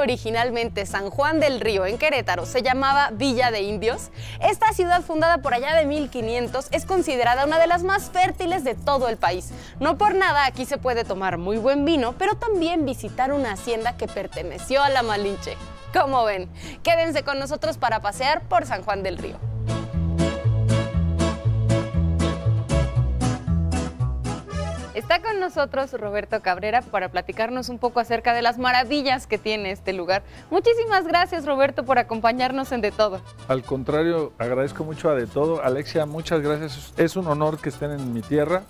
originalmente San Juan del Río en Querétaro se llamaba Villa de Indios? Esta ciudad fundada por allá de 1500 es considerada una de las más fértiles de todo el país. No por nada aquí se puede tomar muy buen vino, pero también visitar una hacienda que perteneció a la Malinche. Como ven, quédense con nosotros para pasear por San Juan del Río. Está con nosotros Roberto Cabrera para platicarnos un poco acerca de las maravillas que tiene este lugar. Muchísimas gracias Roberto por acompañarnos en De Todo. Al contrario, agradezco mucho a De Todo. Alexia, muchas gracias. Es un honor que estén en mi tierra.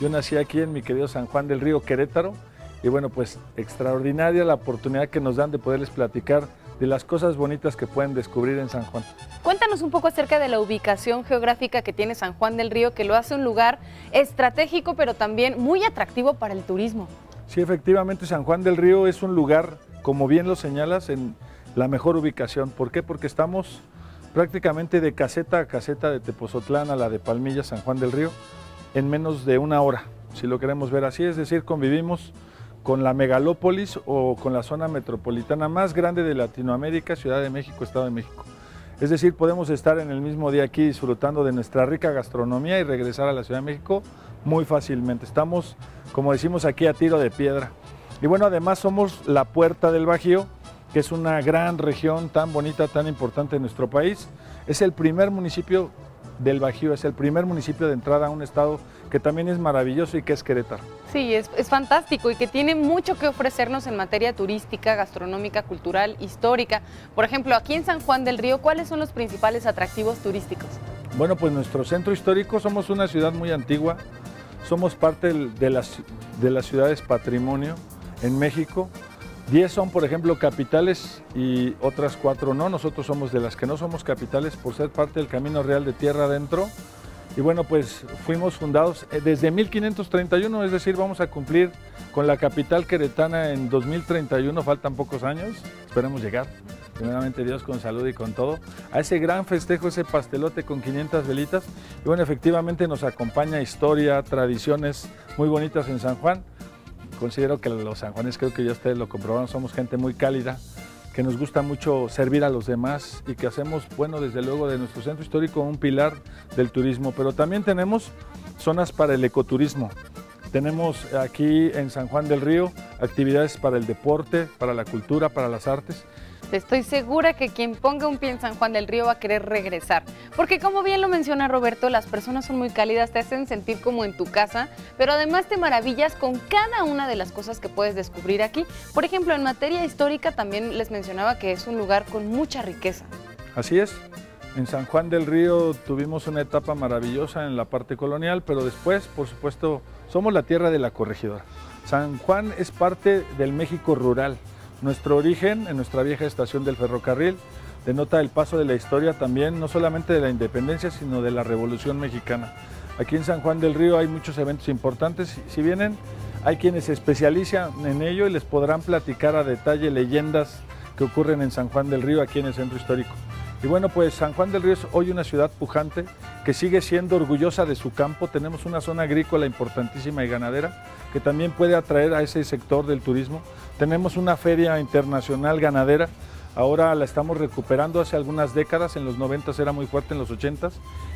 Yo nací aquí en mi querido San Juan del Río, Querétaro. Y bueno, pues extraordinaria la oportunidad que nos dan de poderles platicar de las cosas bonitas que pueden descubrir en San Juan. Cuéntanos un poco acerca de la ubicación geográfica que tiene San Juan del Río, que lo hace un lugar estratégico, pero también muy atractivo para el turismo. Sí, efectivamente, San Juan del Río es un lugar, como bien lo señalas, en la mejor ubicación. ¿Por qué? Porque estamos prácticamente de caseta a caseta de Tepozotlán a la de Palmilla, San Juan del Río, en menos de una hora, si lo queremos ver así. Es decir, convivimos con la megalópolis o con la zona metropolitana más grande de Latinoamérica, Ciudad de México, Estado de México. Es decir, podemos estar en el mismo día aquí disfrutando de nuestra rica gastronomía y regresar a la Ciudad de México muy fácilmente. Estamos, como decimos aquí, a tiro de piedra. Y bueno, además somos la puerta del Bajío, que es una gran región tan bonita, tan importante en nuestro país. Es el primer municipio del Bajío, es el primer municipio de entrada a un estado que también es maravilloso y que es Querétaro. Sí, es, es, fantástico y que tiene mucho que ofrecernos en materia turística, gastronómica, cultural, histórica. Por ejemplo, aquí en San Juan del Río, ¿cuáles son los principales atractivos turísticos? Bueno, pues nuestro centro histórico, somos una ciudad muy antigua, somos parte de las, de las ciudades patrimonio en México. Diez son, por ejemplo, capitales y otras cuatro no. Nosotros somos de las que no somos capitales por ser parte del Camino Real de Tierra Adentro. Y bueno, pues fuimos fundados eh, desde 1531, es decir, vamos a cumplir con la capital queretana en 2031, faltan pocos años, esperemos llegar, primeramente Dios con salud y con todo, a ese gran festejo, ese pastelote con 500 velitas. Y bueno, efectivamente nos acompaña historia, tradiciones muy bonitas en San Juan considero que los sanjuanes, creo que ya ustedes lo comprobaron, somos gente muy cálida, que nos gusta mucho servir a los demás y que hacemos, bueno, desde luego de nuestro centro histórico un pilar del turismo, pero también tenemos zonas para el ecoturismo. Tenemos aquí en San Juan del Río actividades para el deporte, para la cultura, para las artes Estoy segura que quien ponga un pie en San Juan del Río va a querer regresar. Porque como bien lo menciona Roberto, las personas son muy cálidas, te hacen sentir como en tu casa, pero además te maravillas con cada una de las cosas que puedes descubrir aquí. Por ejemplo, en materia histórica también les mencionaba que es un lugar con mucha riqueza. Así es. En San Juan del Río tuvimos una etapa maravillosa en la parte colonial, pero después, por supuesto, somos la tierra de la corregidora. San Juan es parte del México rural, nuestro origen en nuestra vieja estación del ferrocarril denota el paso de la historia también, no solamente de la independencia, sino de la Revolución Mexicana. Aquí en San Juan del Río hay muchos eventos importantes. Si vienen, hay quienes se especializan en ello y les podrán platicar a detalle leyendas que ocurren en San Juan del Río, aquí en el centro histórico. Y bueno, pues San Juan del Río es hoy una ciudad pujante que sigue siendo orgullosa de su campo. Tenemos una zona agrícola importantísima y ganadera que también puede atraer a ese sector del turismo. Tenemos una feria internacional ganadera. Ahora la estamos recuperando hace algunas décadas, en los 90 era muy fuerte, en los 80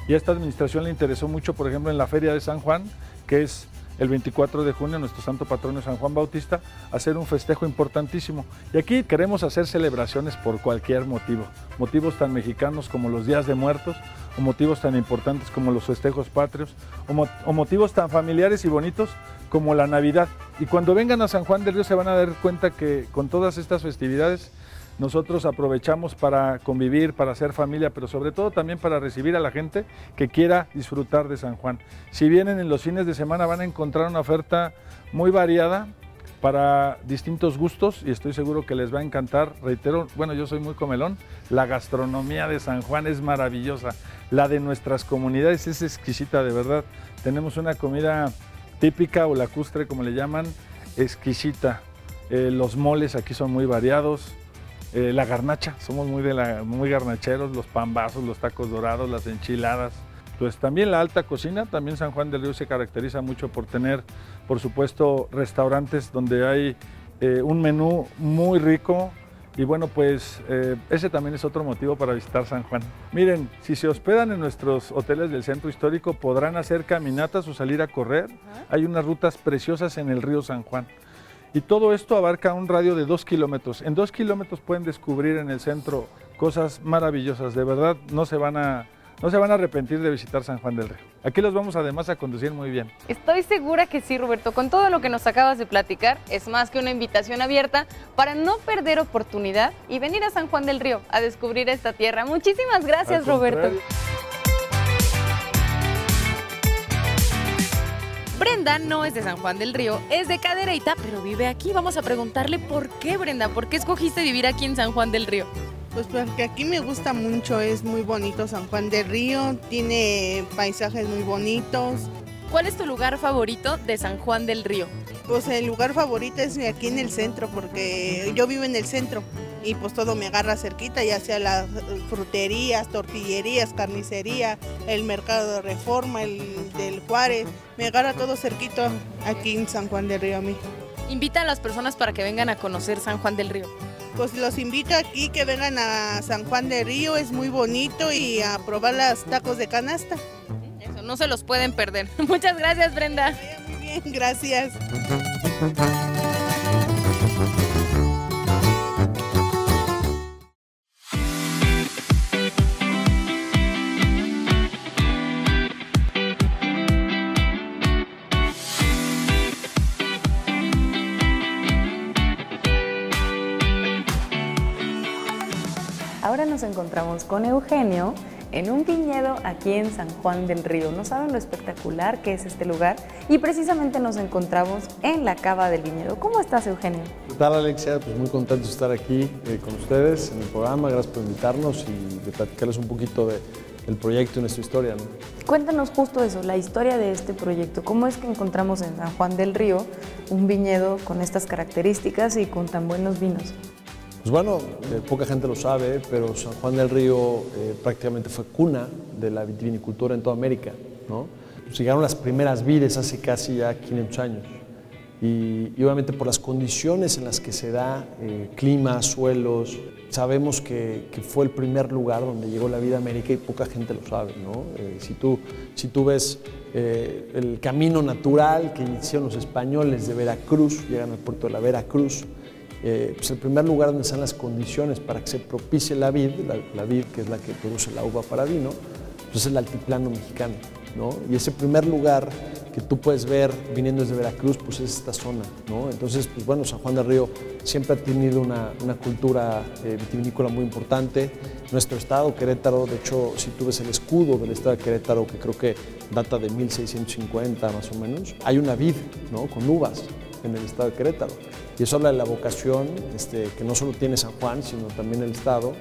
y a esta administración le interesó mucho, por ejemplo, en la Feria de San Juan, que es el 24 de junio, nuestro santo patrono San Juan Bautista, hacer un festejo importantísimo. Y aquí queremos hacer celebraciones por cualquier motivo, motivos tan mexicanos como los días de muertos, o motivos tan importantes como los festejos patrios, o, motivos tan familiares y bonitos como la Navidad. Y cuando vengan a San Juan del Río se van a dar cuenta que con todas estas festividades nosotros aprovechamos para convivir, para hacer familia, pero sobre todo también para recibir a la gente que quiera disfrutar de San Juan. Si vienen en los fines de semana van a encontrar una oferta muy variada para distintos gustos y estoy seguro que les va a encantar. Reitero, bueno, yo soy muy comelón, la gastronomía de San Juan es maravillosa, la de nuestras comunidades es exquisita de verdad. Tenemos una comida típica o lacustre como le llaman, exquisita. Eh, los moles aquí son muy variados, eh, la garnacha, somos muy, de la, muy garnacheros, los pambazos, los tacos dorados, las enchiladas. Pues también la alta cocina, también San Juan del Río se caracteriza mucho por tener, por supuesto, restaurantes donde hay eh, un menú muy rico Y bueno, pues eh, ese también es otro motivo para visitar San Juan. Miren, si se hospedan en nuestros hoteles del centro histórico, podrán hacer caminatas o salir a correr. Hay unas rutas preciosas en el río San Juan. Y todo esto abarca un radio de dos kilómetros. En dos kilómetros pueden descubrir en el centro cosas maravillosas. De verdad, no se van a, no se van a arrepentir de visitar San Juan del Río. Aquí los vamos además a conducir muy bien. Estoy segura que sí, Roberto. Con todo lo que nos acabas de platicar, es más que una invitación abierta para no perder oportunidad y venir a San Juan del Río a descubrir esta tierra. Muchísimas gracias, Roberto. Brenda no es de San Juan del Río, es de Cadereyta, pero vive aquí. Vamos a preguntarle por qué, Brenda, ¿por qué escogiste vivir aquí en San Juan del Río? Pues porque aquí me gusta mucho, es muy bonito San Juan del Río, tiene paisajes muy bonitos. ¿Cuál es tu lugar favorito de San Juan del Río? Pues el lugar favorito es aquí en el centro, porque yo vivo en el centro y pues todo me agarra cerquita, ya sea las fruterías, tortillerías, carnicería, el mercado de reforma, el del Juárez, me agarra todo cerquito aquí en San Juan del Río a mí. Invita a las personas para que vengan a conocer San Juan del Río. Pues los invito aquí que vengan a San Juan del Río, es muy bonito y a probar los tacos de canasta. Eso, no se los pueden perder. Muchas gracias, Brenda. Muy bien, gracias. Encontramos con Eugenio en un viñedo aquí en San Juan del Río. No saben lo espectacular que es este lugar y precisamente nos encontramos en la cava del viñedo. ¿Cómo estás, Eugenio? ¿Qué tal, Alexia? Pues muy contento de estar aquí eh, con ustedes en el programa. Gracias por invitarnos y de platicarles un poquito de, del proyecto y nuestra historia. ¿no? Cuéntanos justo eso, la historia de este proyecto. ¿Cómo es que encontramos en San Juan del Río un viñedo con estas características y con tan buenos vinos? Pues bueno, eh, poca gente lo sabe, pero San Juan del Río eh, prácticamente fue cuna de la vitivinicultura en toda América. ¿no? Pues llegaron las primeras vides hace casi ya 500 años. Y, obviamente por las condiciones en las que se da, eh, clima, suelos, sabemos que, fue el primer lugar donde llegó la vida a América y poca gente lo sabe. ¿no? Si, tú, si tú ves el camino natural que hicieron los españoles de Veracruz, llegan al puerto de la Veracruz, eh, pues el primer lugar donde están las condiciones para que se propicie la vid, la, vid que es la que produce la uva para vino, pues es el altiplano mexicano. ¿no? Y ese primer lugar que tú puedes ver viniendo desde Veracruz, pues es esta zona. ¿no? Entonces, pues bueno, San Juan del Río siempre ha tenido una, una cultura eh, vitivinícola muy importante. Nuestro estado, Querétaro, de hecho, si tú ves el escudo del estado de Querétaro, que creo que data de 1650 más o menos, hay una vid ¿no? con uvas en el estado de Querétaro. Y eso habla de la vocación este, que no solo tiene San Juan, sino también el Estado.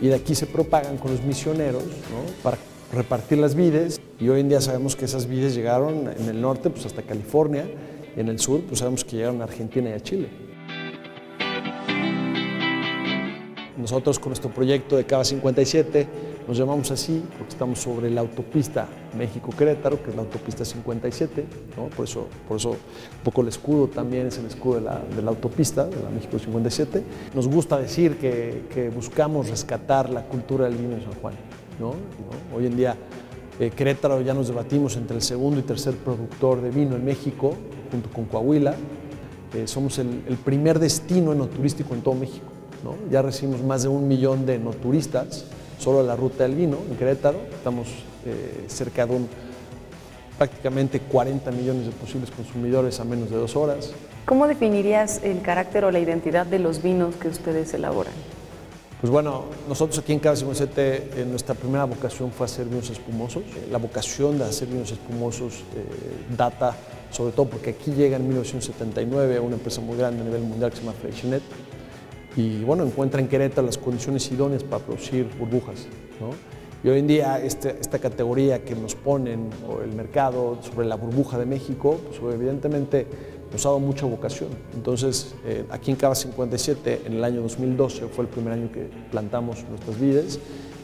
Y de aquí se propagan con los misioneros para repartir las vides. Y hoy en día sabemos que esas vides llegaron en el norte pues hasta California. Y en el sur pues sabemos que llegaron a Argentina y a Chile. Nosotros con nuestro proyecto de Cava 57 nos llamamos así porque estamos sobre la autopista México-Querétaro, que es la autopista 57, ¿no? por, eso, por eso un poco el escudo también es el escudo de la, de autopista, de la México 57. Nos gusta decir que, buscamos rescatar la cultura del vino en San Juan. ¿no? Hoy en día eh, Querétaro ya nos debatimos entre el segundo y tercer productor de vino en México, junto con Coahuila. Eh, somos el, el primer destino enoturístico en todo México. Ya recibimos más de un millón de enoturistas solo la ruta del vino en Querétaro. Estamos eh, cerca de un, prácticamente 40 millones de posibles consumidores a menos de dos horas. ¿Cómo definirías el carácter o la identidad de los vinos que ustedes elaboran? Pues bueno, nosotros aquí en Cava 57, eh, nuestra primera vocación fue hacer vinos espumosos. Eh, La vocación de hacer vinos espumosos eh, data sobre todo porque aquí llega en 1979 una empresa muy grande a nivel mundial que se llama Freixenet y bueno, encuentra en Querétaro las condiciones idóneas para producir burbujas. ¿no? Y hoy en día este- esta categoría que nos ponen o el mercado sobre la burbuja de México, pues evidentemente nos ha dado mucha vocación. Entonces, eh, aquí en Cava 57, en el año 2012, fue el primer año que plantamos nuestras vides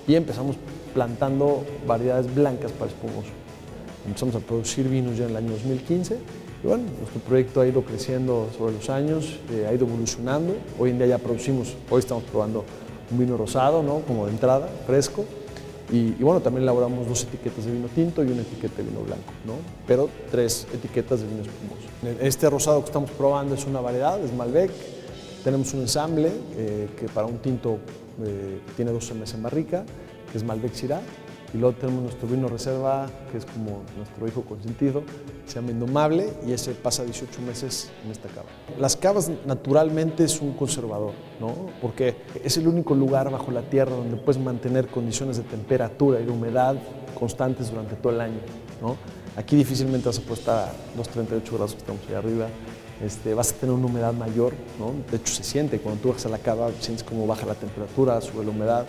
y empezamos plantando variedades blancas para espumoso. Empezamos a producir vinos ya en el año 2015 Y bueno, nuestro proyecto ha ido creciendo sobre los años, eh, ha ido evolucionando. Hoy en día ya producimos, hoy estamos probando un vino rosado, ¿no? como de entrada, fresco. Y, bueno, también elaboramos dos etiquetas de vino tinto y una etiqueta de vino blanco, ¿no? pero tres etiquetas de vino espumoso. Este rosado que estamos probando es una variedad, es Malbec. Tenemos un ensamble eh, que para un tinto eh, tiene 12 meses en barrica, que es Malbec Syrah. Y luego tenemos nuestro vino reserva, que es como nuestro hijo consentido, se llama Indomable y ese pasa 18 meses en esta cava. Las cavas naturalmente es un conservador, ¿no? porque es el único lugar bajo la tierra donde puedes mantener condiciones de temperatura y de humedad constantes durante todo el año. ¿no? Aquí difícilmente vas a poder estar a los 38 grados que estamos ahí arriba, este, vas a tener una humedad mayor, ¿no? de hecho se siente, cuando tú bajas a la cava sientes cómo baja la temperatura, sube la humedad.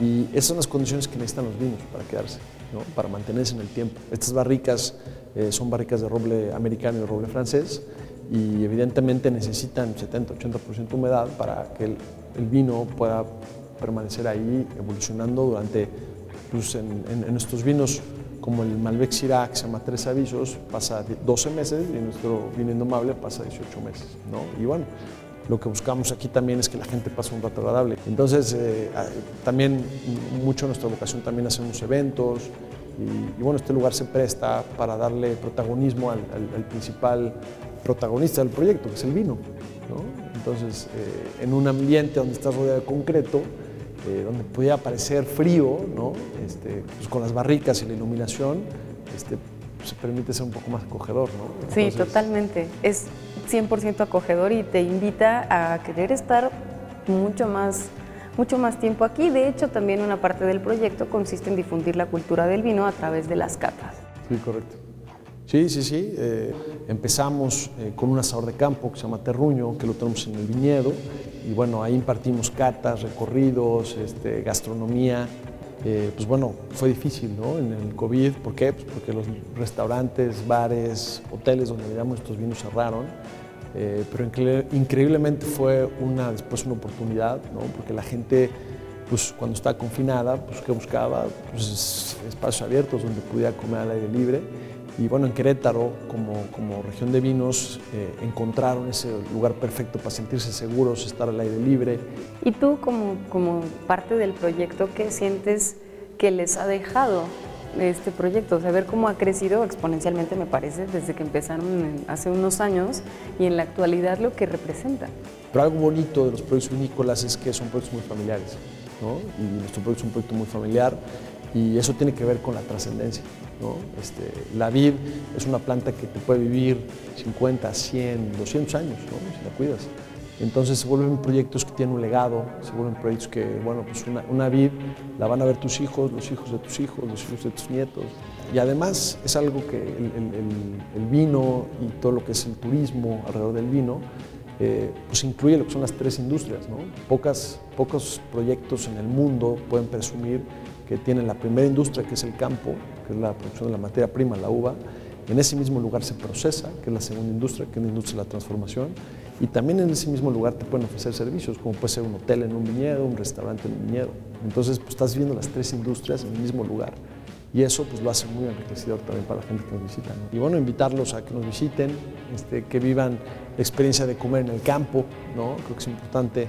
Y esas son las condiciones que necesitan los vinos para quedarse, ¿no? para mantenerse en el tiempo. Estas barricas eh, son barricas de roble americano y de roble francés y evidentemente necesitan 70-80% humedad para que el, vino pueda permanecer ahí evolucionando durante, pues en, estos vinos como el Malbec Syrah, se llama Tres Avisos, pasa 12 meses y nuestro vino indomable pasa 18 meses. ¿no? Y bueno, lo que buscamos aquí también es que la gente pase un rato agradable. Entonces, eh, también mucho nuestra vocación también hacemos eventos y, y, bueno, este lugar se presta para darle protagonismo al, al, al, principal protagonista del proyecto, que es el vino. ¿no? Entonces, eh, en un ambiente donde estás rodeado de concreto, eh, donde pudiera parecer frío, ¿no? este, pues con las barricas y la iluminación, este, se permite ser un poco más acogedor. ¿no? Entonces, sí, totalmente. Es 100% acogedor y te invita a querer estar mucho más, mucho más tiempo aquí. De hecho, también una parte del proyecto consiste en difundir la cultura del vino a través de las catas. Sí, correcto. Sí, sí, sí. Eh, empezamos eh, con un asador de campo que se llama Terruño, que lo tenemos en el viñedo. Y bueno, ahí impartimos catas, recorridos, este, gastronomía. Eh, pues bueno, fue difícil ¿no? en el COVID. ¿Por qué? Pues porque los restaurantes, bares, hoteles donde vendíamos estos vinos cerraron. Eh, pero incre increíblemente fue una, después una oportunidad, ¿no? porque la gente, pues cuando está confinada, pues ¿qué buscaba? Pues espacios abiertos donde pudiera comer al aire libre. Y bueno, en Querétaro, como, como región de vinos, eh, encontraron ese lugar perfecto para sentirse seguros, estar al aire libre. ¿Y tú, como, como parte del proyecto, qué sientes que les ha dejado este proyecto? O sea, ver cómo ha crecido exponencialmente, me parece, desde que empezaron hace unos años y en la actualidad lo que representa. Pero algo bonito de los proyectos vinícolas es que son proyectos muy familiares, ¿no? Y nuestro proyecto es un proyecto muy familiar y eso tiene que ver con la trascendencia. ¿No? Este, la vid es una planta que te puede vivir 50, 100, 200 años ¿no? si la cuidas. Entonces se vuelven proyectos que tienen un legado, se vuelven proyectos que, bueno, pues una, una vid la van a ver tus hijos, los hijos de tus hijos, los hijos de tus nietos. Y además es algo que el, el, el vino y todo lo que es el turismo alrededor del vino, eh, pues incluye lo que son las tres industrias. ¿no? Pocas, pocos proyectos en el mundo pueden presumir que tienen la primera industria, que es el campo, que es la producción de la materia prima, la uva. En ese mismo lugar se procesa, que es la segunda industria, que es la la transformación. Y también en ese mismo lugar te pueden ofrecer servicios, como puede ser un hotel en un viñedo, un restaurante en un viñedo. Entonces, pues estás viendo las tres industrias en el mismo lugar. Y eso pues lo hace muy enriquecedor también para la gente que nos visita. ¿no? Y bueno, invitarlos a que nos visiten, este, que vivan la experiencia de comer en el campo, ¿no? Creo que es importante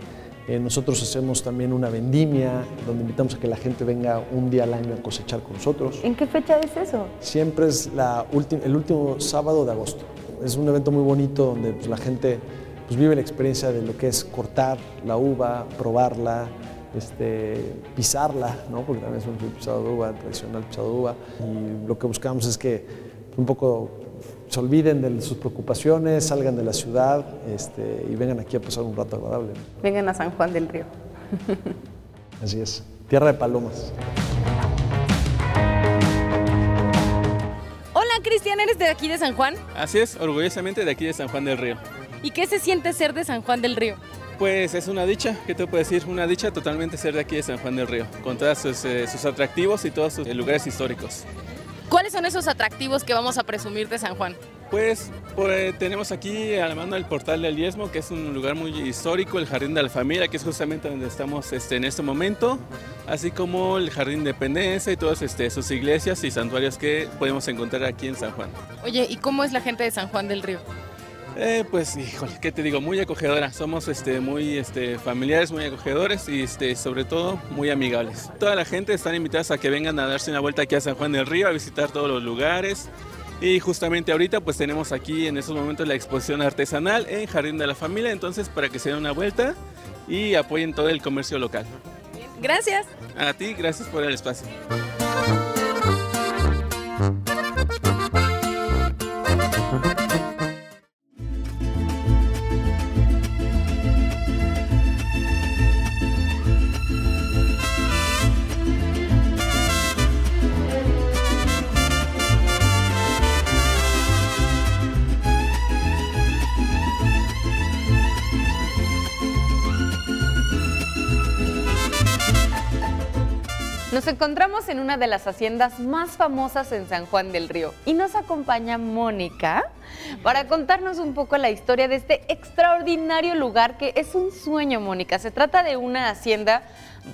eh, nosotros hacemos también una vendimia donde invitamos a que la gente venga un día al año a cosechar con nosotros. ¿En qué fecha es eso? Siempre es la el último sábado de agosto. Es un evento muy bonito donde pues, la gente pues, vive la experiencia de lo que es cortar la uva, probarla, este, pisarla, ¿no? porque también es un pisado de uva, tradicional pisado de uva. Y lo que buscamos es que un poco se olviden de sus preocupaciones, salgan de la ciudad este, y vengan aquí a pasar un rato agradable. Vengan a San Juan del Río. Así es, tierra de palomas. Hola Cristian, ¿eres de aquí de San Juan? Así es, orgullosamente de aquí de San Juan del Río. ¿Y qué se siente ser de San Juan del Río? Pues es una dicha, ¿qué te puedo decir? Una dicha totalmente ser de aquí de San Juan del Río, con todos sus, eh, sus atractivos y todos sus lugares históricos. ¿Cuáles son esos atractivos que vamos a presumir de San Juan? Pues, pues, tenemos aquí a la mano el portal del diezmo, que es un lugar muy histórico, el Jardín de la Familia, que es justamente donde estamos este, en este momento, así como el Jardín de Independencia y todas este, sus iglesias y santuarios que podemos encontrar aquí en San Juan. Oye, ¿y cómo es la gente de San Juan del Río? Eh, pues, híjole, ¿qué te digo? Muy acogedora. Somos este, muy este, familiares, muy acogedores y este, sobre todo muy amigables. Toda la gente están invitadas a que vengan a darse una vuelta aquí a San Juan del Río, a visitar todos los lugares. Y justamente ahorita pues tenemos aquí en estos momentos la exposición artesanal en Jardín de la Familia, entonces para que se den una vuelta y apoyen todo el comercio local. Gracias. A ti, gracias por el espacio. Encontramos en una de las haciendas más famosas en San Juan del Río y nos acompaña Mónica para contarnos un poco la historia de este extraordinario lugar que es un sueño, Mónica. Se trata de una hacienda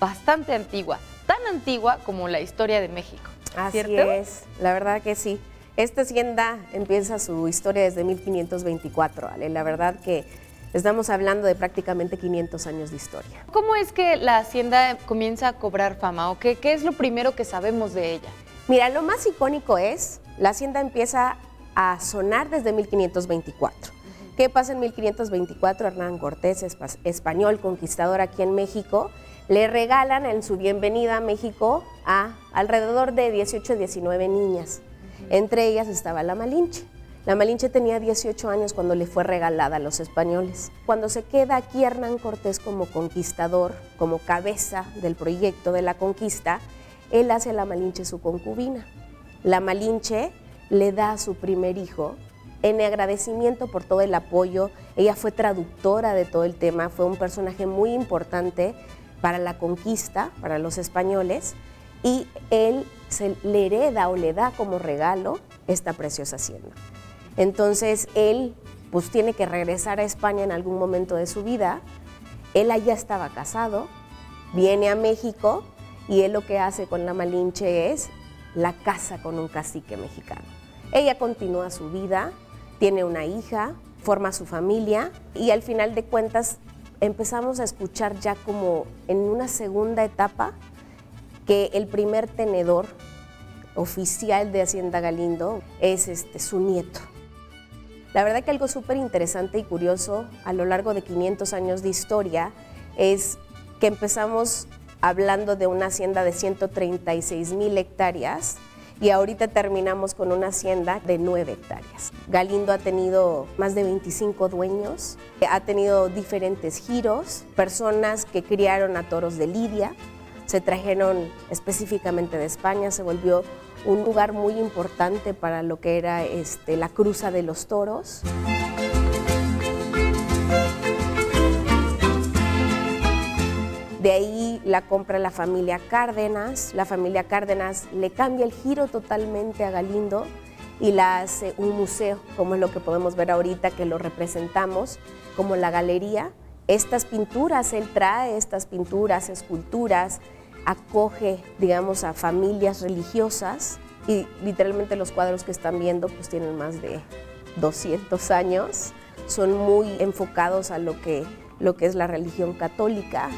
bastante antigua, tan antigua como la historia de México. Así es, la verdad que sí. Esta hacienda empieza su historia desde 1524, ¿vale? La verdad que Estamos hablando de prácticamente 500 años de historia. ¿Cómo es que la hacienda comienza a cobrar fama o qué, qué es lo primero que sabemos de ella? Mira, lo más icónico es, la hacienda empieza a sonar desde 1524. ¿Qué pasa en 1524? Hernán Cortés, español, conquistador aquí en México, le regalan en su bienvenida a México a alrededor de 18 19 niñas. Entre ellas estaba la Malinche. La Malinche tenía 18 años cuando le fue regalada a los españoles. Cuando se queda aquí Hernán Cortés como conquistador, como cabeza del proyecto de la conquista, él hace a la Malinche su concubina. La Malinche le da a su primer hijo en agradecimiento por todo el apoyo. Ella fue traductora de todo el tema, fue un personaje muy importante para la conquista, para los españoles, y él se le hereda o le da como regalo esta preciosa hacienda. Entonces él pues tiene que regresar a España en algún momento de su vida. Él allá estaba casado, viene a México y él lo que hace con la Malinche es la casa con un cacique mexicano. Ella continúa su vida, tiene una hija, forma su familia y al final de cuentas empezamos a escuchar ya como en una segunda etapa que el primer tenedor oficial de Hacienda Galindo es este, su nieto. La verdad que algo súper interesante y curioso a lo largo de 500 años de historia es que empezamos hablando de una hacienda de 136 mil hectáreas y ahorita terminamos con una hacienda de 9 hectáreas. Galindo ha tenido más de 25 dueños, ha tenido diferentes giros, personas que criaron a toros de Lidia, se trajeron específicamente de España, se volvió un lugar muy importante para lo que era este, la cruza de los toros. De ahí la compra la familia Cárdenas. La familia Cárdenas le cambia el giro totalmente a Galindo y la hace un museo, como es lo que podemos ver ahorita que lo representamos, como la galería. Estas pinturas, él trae estas pinturas, esculturas, acoge, digamos, a familias religiosas y literalmente los cuadros que están viendo pues tienen más de 200 años, son muy enfocados a lo que, lo que es la religión católica.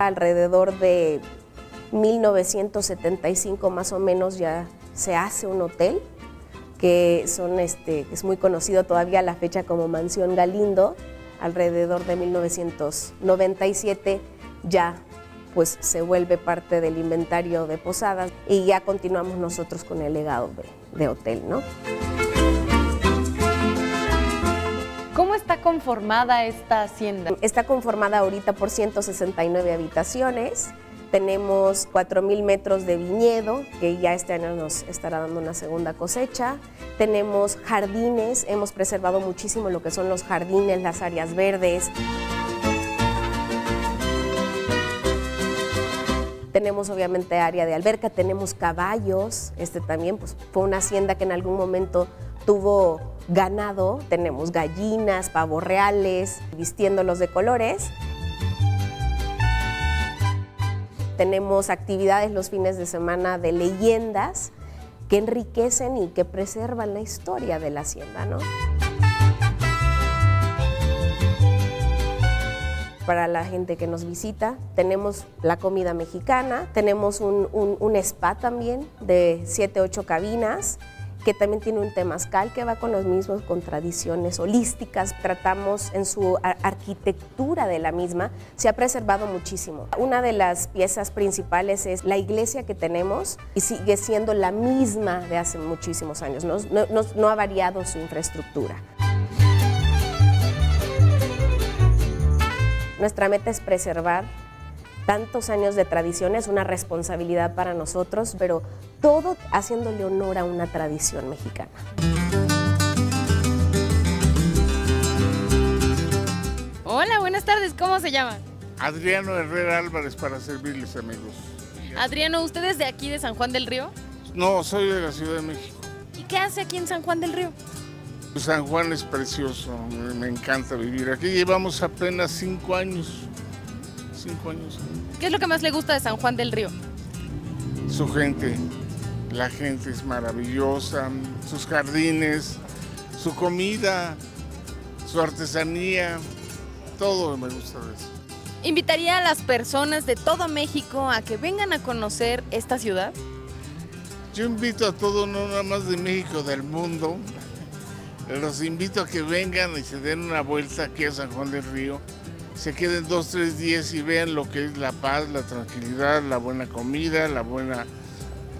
Alrededor de 1975 más o menos ya se hace un hotel que son este, es muy conocido todavía a la fecha como Mansión Galindo. Alrededor de 1997 ya pues se vuelve parte del inventario de posadas y ya continuamos nosotros con el legado de, de hotel, ¿no? ¿Cómo está conformada esta hacienda? Está conformada ahorita por 169 habitaciones, tenemos 4.000 metros de viñedo, que ya este año nos estará dando una segunda cosecha. Tenemos jardines, hemos preservado muchísimo lo que son los jardines, las áreas verdes. Tenemos obviamente área de alberca, tenemos caballos, este también pues, fue una hacienda que en algún momento tuvo ganado, tenemos gallinas, pavos reales, vistiéndolos de colores. Tenemos actividades los fines de semana de leyendas que enriquecen y que preservan la historia de la hacienda, ¿no? Para la gente que nos visita, tenemos la comida mexicana, tenemos un, un, spa también de 7, 8 cabinas, que también tiene un temazcal que va con los mismos, con tradiciones holísticas. Tratamos en su arquitectura de la misma, se ha preservado muchísimo. Una de las piezas principales es la iglesia que tenemos y sigue siendo la misma de hace muchísimos años, no, no, no ha variado su infraestructura. Nuestra meta es preservar tantos años de tradición, es una responsabilidad para nosotros, pero todo haciéndole honor a una tradición mexicana. Hola, buenas tardes, ¿cómo se llama? Adriano Herrera Álvarez para servirles amigos. Adriano, ¿usted es de aquí, de San Juan del Río? No, soy de la Ciudad de México. ¿Y qué hace aquí en San Juan del Río? San Juan es precioso, me encanta vivir aquí. Llevamos apenas cinco años años. ¿Qué es lo que más le gusta de San Juan del Río? Su gente. La gente es maravillosa, sus jardines, su comida, su artesanía, todo me gusta de eso. ¿Invitaría a las personas de todo México a que vengan a conocer esta ciudad? Yo invito a todo, no nada más de México, del mundo. Los invito a que vengan y se den una vuelta aquí a San Juan del Río se queden dos, tres días y vean lo que es la paz, la tranquilidad, la buena comida, la buena,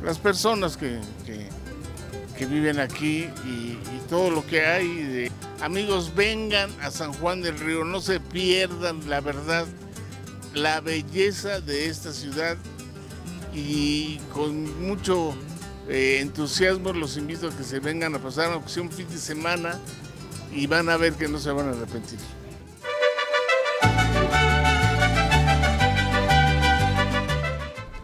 las personas que, que, viven aquí y, todo lo que hay. Amigos, vengan a San Juan del Río, no se pierdan la verdad, la belleza de esta ciudad y con mucho eh, entusiasmo los invito a que se vengan a pasar, aunque sea un fin de semana, y van a ver que no se van a arrepentir.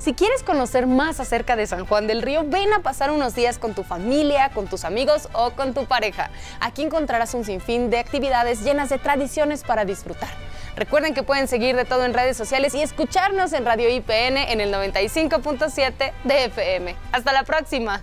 Si quieres conocer más acerca de San Juan del Río, ven a pasar unos días con tu familia, con tus amigos o con tu pareja. Aquí encontrarás un sinfín de actividades llenas de tradiciones para disfrutar. Recuerden que pueden seguir de todo en redes sociales y escucharnos en Radio IPN en el 95.7 de FM. Hasta la próxima.